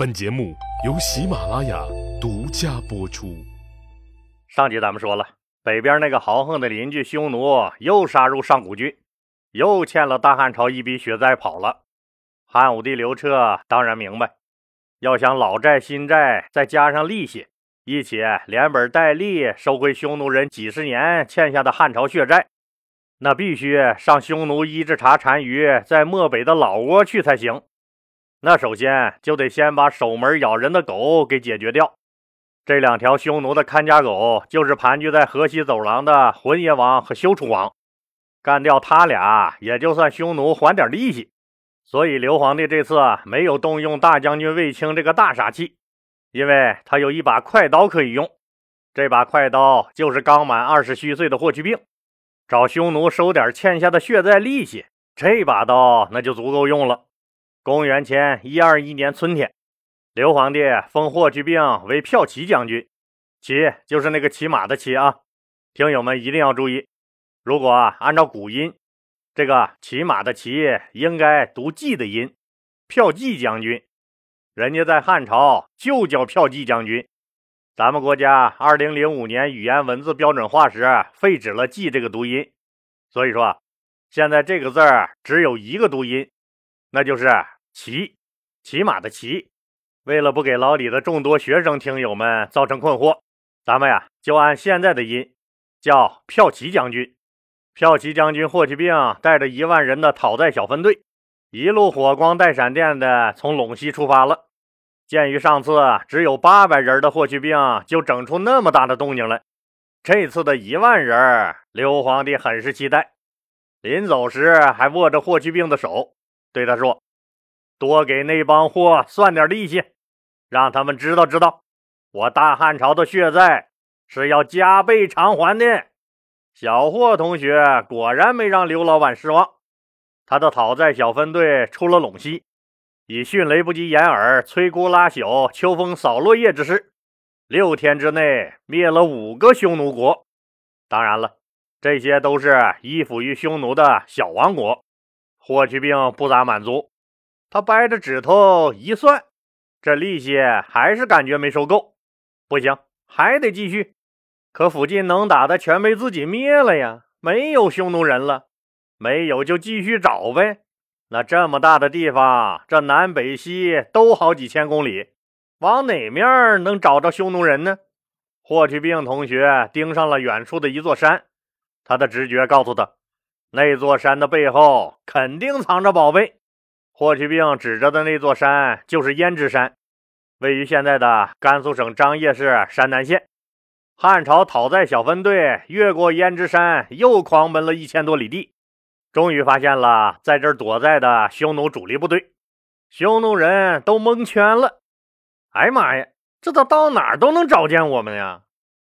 本节目由喜马拉雅独家播出。上集咱们说了，北边那个豪横的邻居匈奴又杀入上古郡，又欠了大汉朝一笔血债跑了。汉武帝刘彻当然明白，要想老债新债再加上利息，一起连本带利收回匈奴人几十年欠下的汉朝血债，那必须上匈奴伊稚茶单于在漠北的老窝去才行。那首先就得先把守门咬人的狗给解决掉。这两条匈奴的看家狗，就是盘踞在河西走廊的浑邪王和休楚王。干掉他俩，也就算匈奴还点利息。所以刘皇帝这次没有动用大将军卫青这个大杀器，因为他有一把快刀可以用。这把快刀就是刚满二十虚岁的霍去病，找匈奴收点欠下的血债利息，这把刀那就足够用了。公元前一二一年春天，刘皇帝封霍去病为骠骑将军，骑就是那个骑马的骑啊。听友们一定要注意，如果按照古音，这个骑马的骑应该读记的音，骠骑将军。人家在汉朝就叫骠骑将军。咱们国家二零零五年语言文字标准化时废止了记这个读音，所以说现在这个字只有一个读音。那就是骑，骑马的骑。为了不给老李的众多学生听友们造成困惑，咱们呀就按现在的音叫骠骑将军。骠骑将军霍去病带着一万人的讨债小分队，一路火光带闪电的从陇西出发了。鉴于上次只有八百人的霍去病就整出那么大的动静来，这次的一万人，刘皇帝很是期待。临走时还握着霍去病的手。对他说：“多给那帮货算点利息，让他们知道知道，我大汉朝的血债是要加倍偿还的。”小霍同学果然没让刘老板失望，他的讨债小分队出了陇西，以迅雷不及掩耳、摧枯拉朽、秋风扫落叶之势，六天之内灭了五个匈奴国。当然了，这些都是依附于匈奴的小王国。霍去病不咋满足，他掰着指头一算，这利息还是感觉没收够，不行，还得继续。可附近能打的全被自己灭了呀，没有匈奴人了，没有就继续找呗。那这么大的地方，这南北西都好几千公里，往哪面能找着匈奴人呢？霍去病同学盯上了远处的一座山，他的直觉告诉他。那座山的背后肯定藏着宝贝。霍去病指着的那座山就是胭脂山，位于现在的甘肃省张掖市山南县。汉朝讨债小分队越过胭脂山，又狂奔了一千多里地，终于发现了在这儿躲在的匈奴主力部队。匈奴人都蒙圈了。哎呀妈呀，这都到哪儿都能找见我们呀？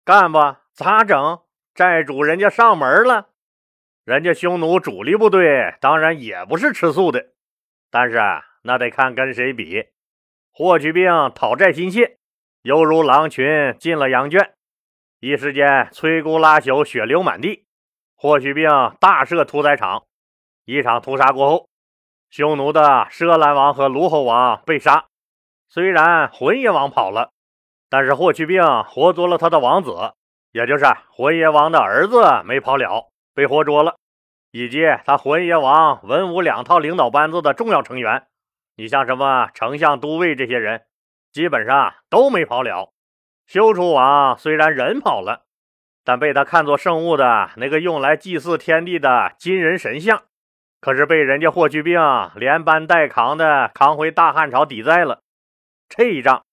干吧，咋整？债主人家上门了。人家匈奴主力部队当然也不是吃素的，但是那得看跟谁比。霍去病讨债心切，犹如狼群进了羊圈，一时间摧枯拉朽，血流满地。霍去病大设屠宰场，一场屠杀过后，匈奴的奢兰王和卢侯王被杀。虽然浑邪王跑了，但是霍去病活捉了他的王子，也就是浑邪王的儿子，没跑了。被活捉了，以及他浑邪王文武两套领导班子的重要成员，你像什么丞相、都尉这些人，基本上都没跑了。休楚王虽然人跑了，但被他看作圣物的那个用来祭祀天地的金人神像，可是被人家霍去病连搬带扛的扛回大汉朝抵债了。这一仗，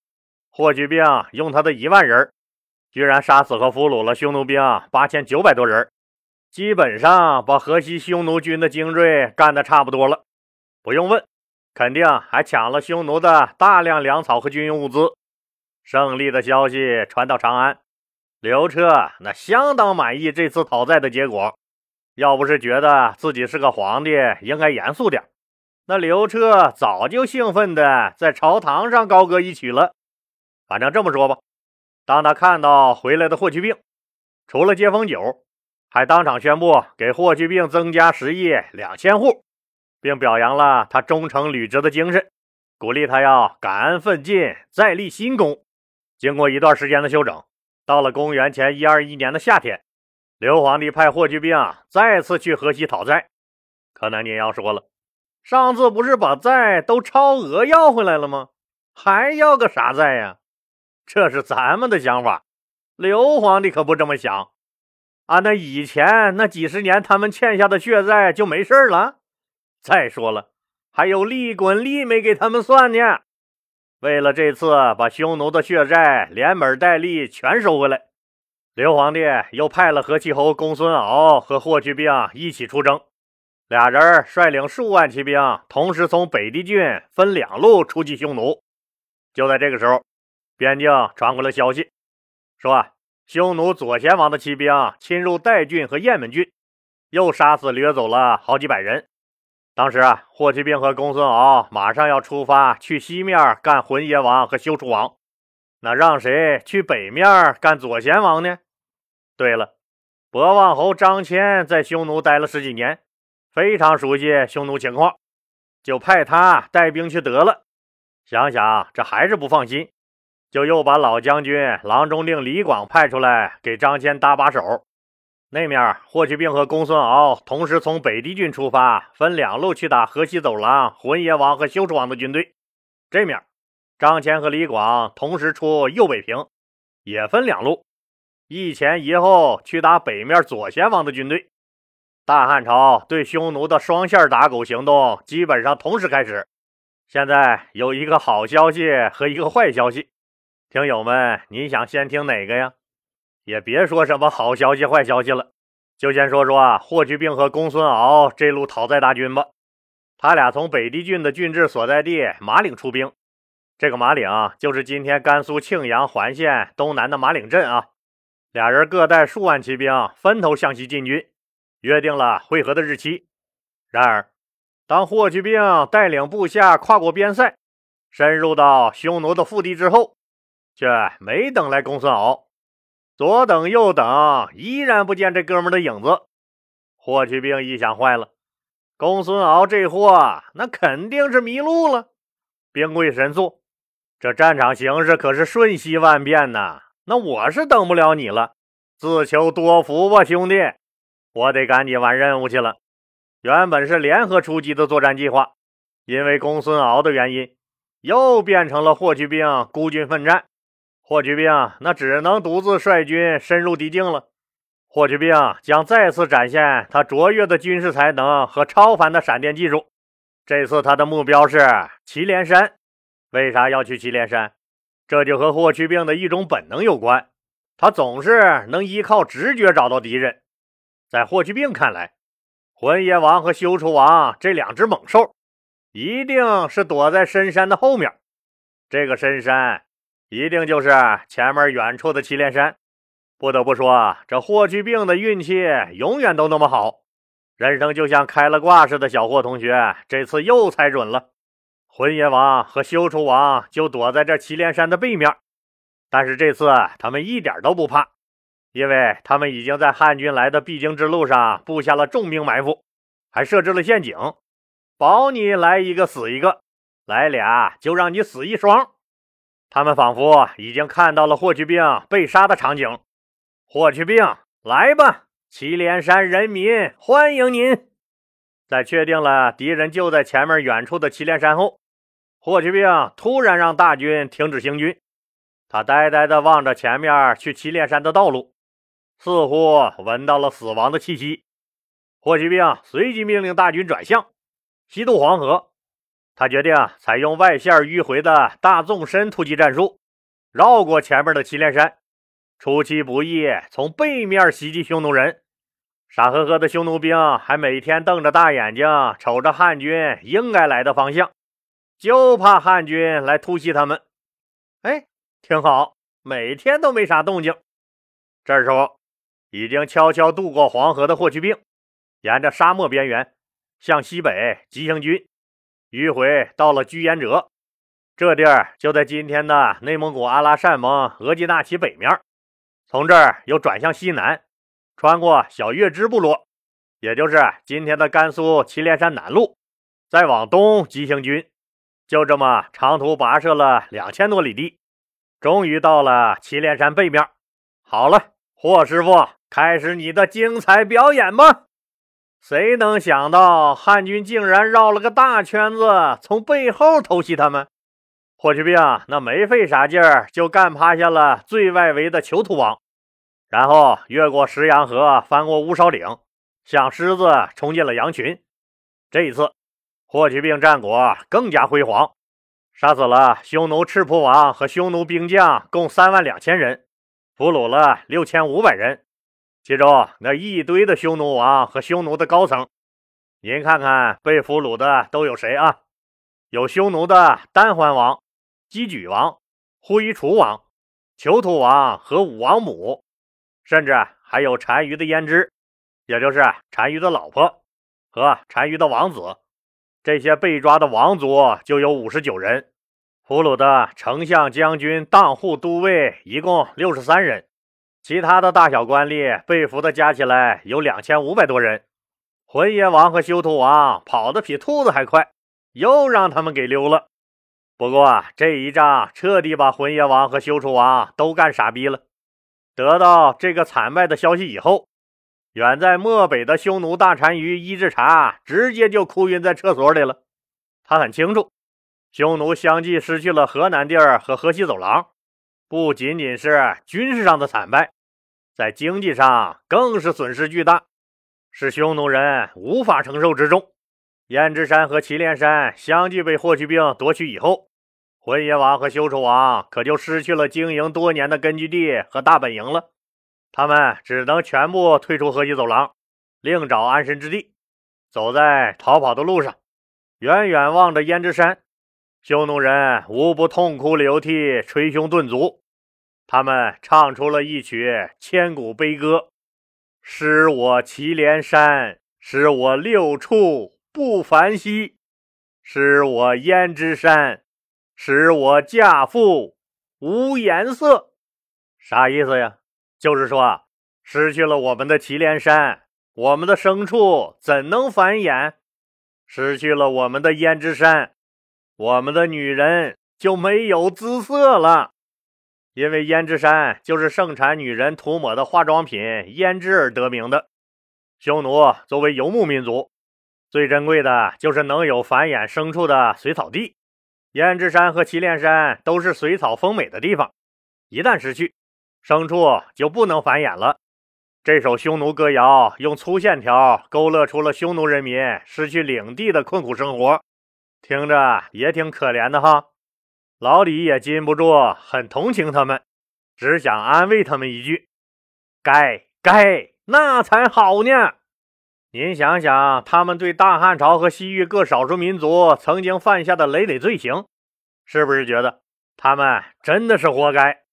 霍去病用他的一万人，居然杀死和俘虏了匈奴兵八千九百多人。基本上把河西匈奴军的精锐干得差不多了，不用问，肯定还抢了匈奴的大量粮草和军用物资。胜利的消息传到长安，刘彻那相当满意这次讨债的结果。要不是觉得自己是个皇帝，应该严肃点，那刘彻早就兴奋的在朝堂上高歌一曲了。反正这么说吧，当他看到回来的霍去病，除了接风酒。还当场宣布给霍去病增加十亿两千户，并表扬了他忠诚履职的精神。鼓励他要感恩奋进，再立新功。经过一段时间的休整，到了公元前一二一年的夏天，刘皇帝派霍去病再次去河西讨债。可能您要说了，上次不是把债都超额要回来了吗？还要个啥债呀？这是咱们的想法，刘皇帝可不这么想。啊，那以前那几十年他们欠下的血债就没事了。再说了，还有利滚利没给他们算呢。为了这次把匈奴的血债连本带利全收回来，刘皇帝又派了河西侯公孙敖和霍去病一起出征。俩人率领数万骑兵，同时从北地郡分两路出击匈奴。就在这个时候，边境传回了消息，说匈奴左贤王的骑兵侵入代郡和雁门郡，又杀死掠走了好几百人。当时啊，霍去病和公孙敖马上要出发去西面干浑邪王和休楚王，那让谁去北面干左贤王呢？对了，博望侯张骞在匈奴待了十几年，非常熟悉匈奴情况，就派他带兵去得了。想想这还是不放心，就又把老将军郎中令李广派出来给张骞搭把手。那面霍去病和公孙敖同时从北地郡出发，分两路去打河西走廊浑邪王和休楚王的军队。这面张骞和李广同时出右北平，也分两路，一前一后去打北面左贤王的军队。大汉朝对匈奴的双线打狗行动基本上同时开始。现在有一个好消息和一个坏消息，听友们，你想先听哪个呀？也别说什么好消息、坏消息了，就先说说，霍去病和公孙敖这路讨债大军吧。他俩从北地郡的郡治所在地马岭出兵，这个马岭就是今天甘肃庆阳环县东南的马岭镇啊。俩人各带数万骑兵，分头向西进军，约定了会合的日期。然而，当霍去病带领部下跨过边塞，深入到匈奴的腹地之后，却没等来公孙敖，左等右等，依然不见这哥们的影子。霍去病一想，坏了，公孙敖这货那肯定是迷路了。兵贵神速，这战场形势可是瞬息万变呐，那我是等不了你了，自求多福吧，兄弟，我得赶紧完任务去了。原本是联合出击的作战计划，因为公孙敖的原因，又变成了霍去病孤军奋战。霍去病那只能独自率军深入敌境了。霍去病将再次展现他卓越的军事才能和超凡的闪电技术。这次他的目标是祁连山。为啥要去祁连山？这就和霍去病的一种本能有关。他总是能依靠直觉找到敌人。在霍去病看来，浑邪王和休楚王这两只猛兽，一定是躲在深山的后面。这个深山，一定就是前面远处的祁连山。不得不说，这霍去病的运气永远都那么好，人生就像开了挂似的。小霍同学这次又猜准了，浑邪王和休楚王就躲在这祁连山的背面。但是这次他们一点都不怕。因为他们已经在汉军来的必经之路上布下了重兵埋伏，还设置了陷阱，保你来一个死一个，来俩就让你死一双。他们仿佛已经看到了霍去病被杀的场景。霍去病，来吧，祁连山人民欢迎您！在确定了敌人就在前面远处的祁连山后，霍去病突然让大军停止行军，他呆呆地望着前面去祁连山的道路。似乎闻到了死亡的气息，霍去病随即命令大军转向西渡黄河。他决定采用外线迂回的大纵深突击战术，绕过前面的祁连山，出其不意从背面袭击匈奴人。傻呵呵的匈奴兵还每天瞪着大眼睛瞅着汉军应该来的方向，就怕汉军来突袭他们。哎，挺好，每天都没啥动静。这时候。已经悄悄渡过黄河的霍去病，沿着沙漠边缘向西北急行军，迂回到了居延哲。这地儿就在今天的内蒙古阿拉善盟额济纳旗北面。从这儿又转向西南，穿过小月支部落，也就是今天的甘肃祁连山南路，再往东急行军。就这么长途跋涉了两千多里地，终于到了祁连山背面。好了，霍师傅，开始你的精彩表演吧！谁能想到汉军竟然绕了个大圈子，从背后偷袭他们？霍去病那没费啥劲儿，就干趴下了最外围的囚徒王，然后越过石羊河，翻过乌梢岭，像狮子冲进了羊群。这一次。霍去病战果更加辉煌，杀死了匈奴赤蒲王和匈奴兵将共三万两千人，俘虏了六千五百人，其中那一堆的匈奴王和匈奴的高层，您看看被俘虏的都有谁啊？有匈奴的丹桓王、姬举王、呼夷楚王、囚徒王和武王母，甚至还有单于的胭脂，也就是单于的老婆和单于的王子。这些被抓的王族就有五十九人，俘虏的丞相、将军、当户、都尉一共六十三人，其他的大小官吏被俘的加起来有两千五百多人。浑邪王和修图王跑得比兔子还快，又让他们给溜了。不过这一仗彻底把浑邪王和修图王都干傻逼了。得到这个惨败的消息以后。远在漠北的匈奴大单于伊稚茶直接就哭晕在厕所里了。他很清楚，匈奴相继失去了河南地儿和河西走廊，不仅仅是军事上的惨败，在经济上更是损失巨大，是匈奴人无法承受之重。燕支山和祁连山相继被霍去病夺取以后，浑邪王和休楚王可就失去了经营多年的根据地和大本营了。他们只能全部退出河西走廊，另找安身之地。走在逃跑的路上，远远望着胭脂山，匈奴人无不痛哭流涕，捶胸顿足。他们唱出了一曲千古悲歌：“失我祁连山，失我六畜不凡兮；失我胭脂山，使我嫁妇无颜色。”啥意思呀？就是说，失去了我们的祁连山，我们的牲畜怎能繁衍？失去了我们的胭脂山，我们的女人就没有姿色了。因为胭脂山就是盛产女人涂抹的化妆品胭脂而得名的。匈奴作为游牧民族，最珍贵的就是能有繁衍牲畜的水草地。胭脂山和祁连山都是水草丰美的地方，一旦失去。牲畜就不能繁衍了。这首匈奴歌谣用粗线条勾勒出了匈奴人民失去领地的困苦生活，听着也挺可怜的哈。老李也禁不住很同情他们，只想安慰他们一句：“该该，那才好呢。”您想想，他们对大汉朝和西域各少数民族曾经犯下的累累罪行，是不是觉得他们真的是活该？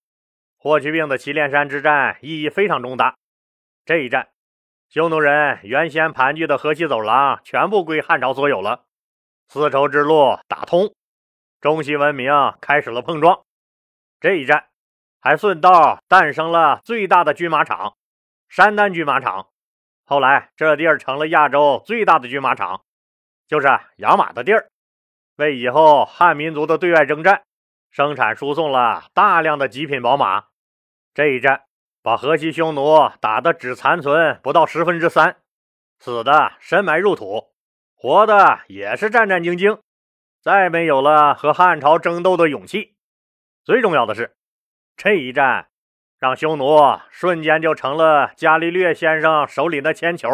霍去病的祁连山之战意义非常重大。这一战，匈奴人原先盘踞的河西走廊全部归汉朝所有了，丝绸之路打通，中西文明开始了碰撞。这一战还顺道诞生了最大的军马场——山丹军马场。后来，这地儿成了亚洲最大的军马场，就是养马的地儿，为以后汉民族的对外征战生产输送了大量的极品宝马。这一战把河西匈奴打得只残存不到十分之三，死的深埋入土，活的也是战战兢兢，再没有了和汉朝争斗的勇气。最重要的是，这一战让匈奴瞬间就成了伽利略先生手里的铅球，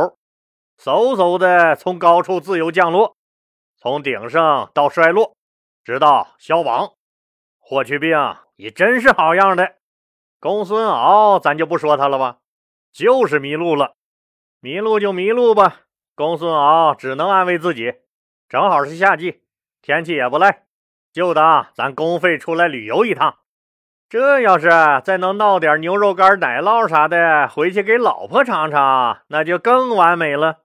嗖嗖的从高处自由降落，从鼎盛到衰落，直到消亡。霍去病你真是好样的。公孙敖，咱就不说他了吧，就是迷路了，迷路就迷路吧。公孙敖只能安慰自己，正好是夏季，天气也不赖，就当咱公费出来旅游一趟。这要是再能闹点牛肉干、奶酪啥的，回去给老婆尝尝，那就更完美了。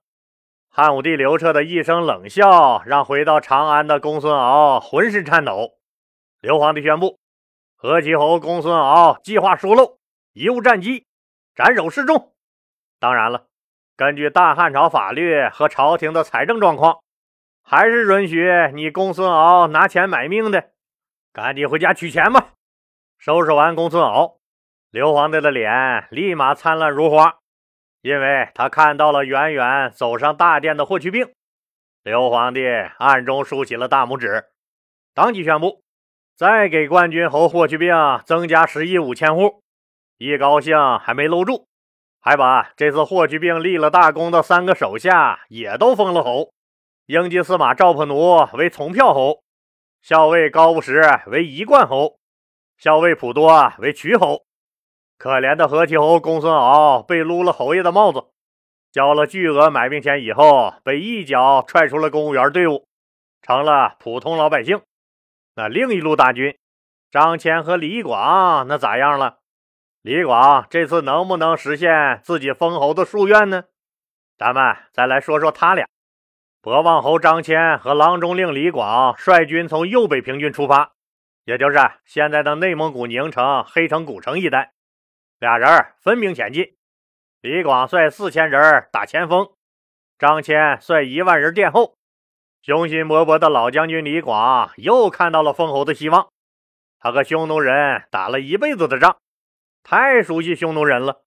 汉武帝刘彻的一声冷笑，让回到长安的公孙敖浑身颤抖。刘皇帝宣布。何其侯公孙敖计划疏漏，贻误战机，斩首示众。当然了，根据大汉朝法律和朝廷的财政状况，还是允许你公孙敖拿钱买命的？赶紧回家取钱吧！收拾完公孙敖，刘皇帝的脸立马灿烂如花，因为他看到了远远走上大殿的霍去病。刘皇帝暗中竖起了大拇指，当即宣布再给冠军侯霍去病增加十亿五千户。一高兴还没搂住，还把这次霍去病立了大功的三个手下也都封了侯。英吉司马赵普奴为从票侯，校尉高不时为一贯侯，校尉普多为渠侯。可怜的何其侯公孙敖被撸了侯爷的帽子。交了巨额买命钱以后，被一脚踹出了公务员队伍，成了普通老百姓。那另一路大军，张骞和李广那咋样了？李广这次能不能实现自己封侯的夙愿呢？咱们再来说说他俩。博望侯张骞和郎中令李广率军从右北平郡出发，也就是现在的内蒙古宁城黑城古城一带，俩人分兵前进。李广率四千人打前锋，张骞率一万人殿后。雄心勃勃的老将军李广又看到了封侯的希望。他和匈奴人打了一辈子的仗，太熟悉匈奴人了。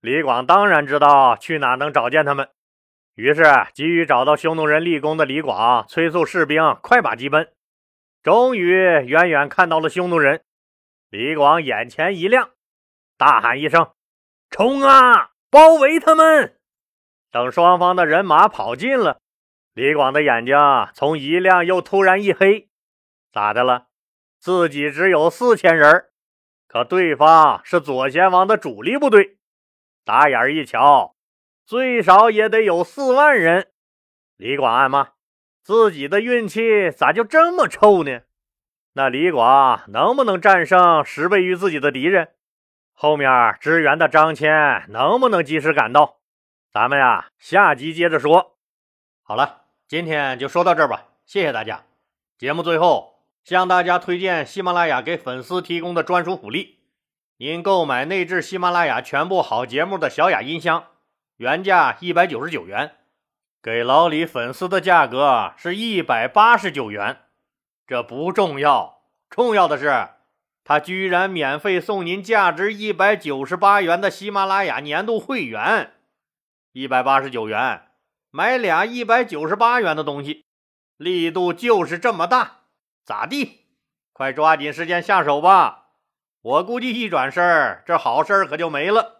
李广当然知道去哪能找见他们，于是急于找到匈奴人立功的李广，催促士兵快把疾奔。终于远远看到了匈奴人，李广眼前一亮，大喊一声：“冲啊！”包围他们！等双方的人马跑近了，李广的眼睛从一亮又突然一黑。咋的了？自己只有四千人，可对方是左贤王的主力部队。打眼一瞧，最少也得有四万人。李广暗骂：自己的运气咋就这么臭呢？那李广能不能战胜十倍于自己的敌人？后面支援的张骞能不能及时赶到？咱们呀，下集接着说。好了，今天就说到这儿吧，谢谢大家。节目最后向大家推荐喜马拉雅给粉丝提供的专属福利：您购买内置喜马拉雅全部好节目的小雅音箱，原价一百九十九元，给老李粉丝的价格是一百八十九元。这不重要，重要的是。他居然免费送您价值一百九十八元的喜马拉雅年度会员，一百八十九元买俩一百九十八元的东西，力度就是这么大，咋地？快抓紧时间下手吧！我估计一转身，这好事可就没了。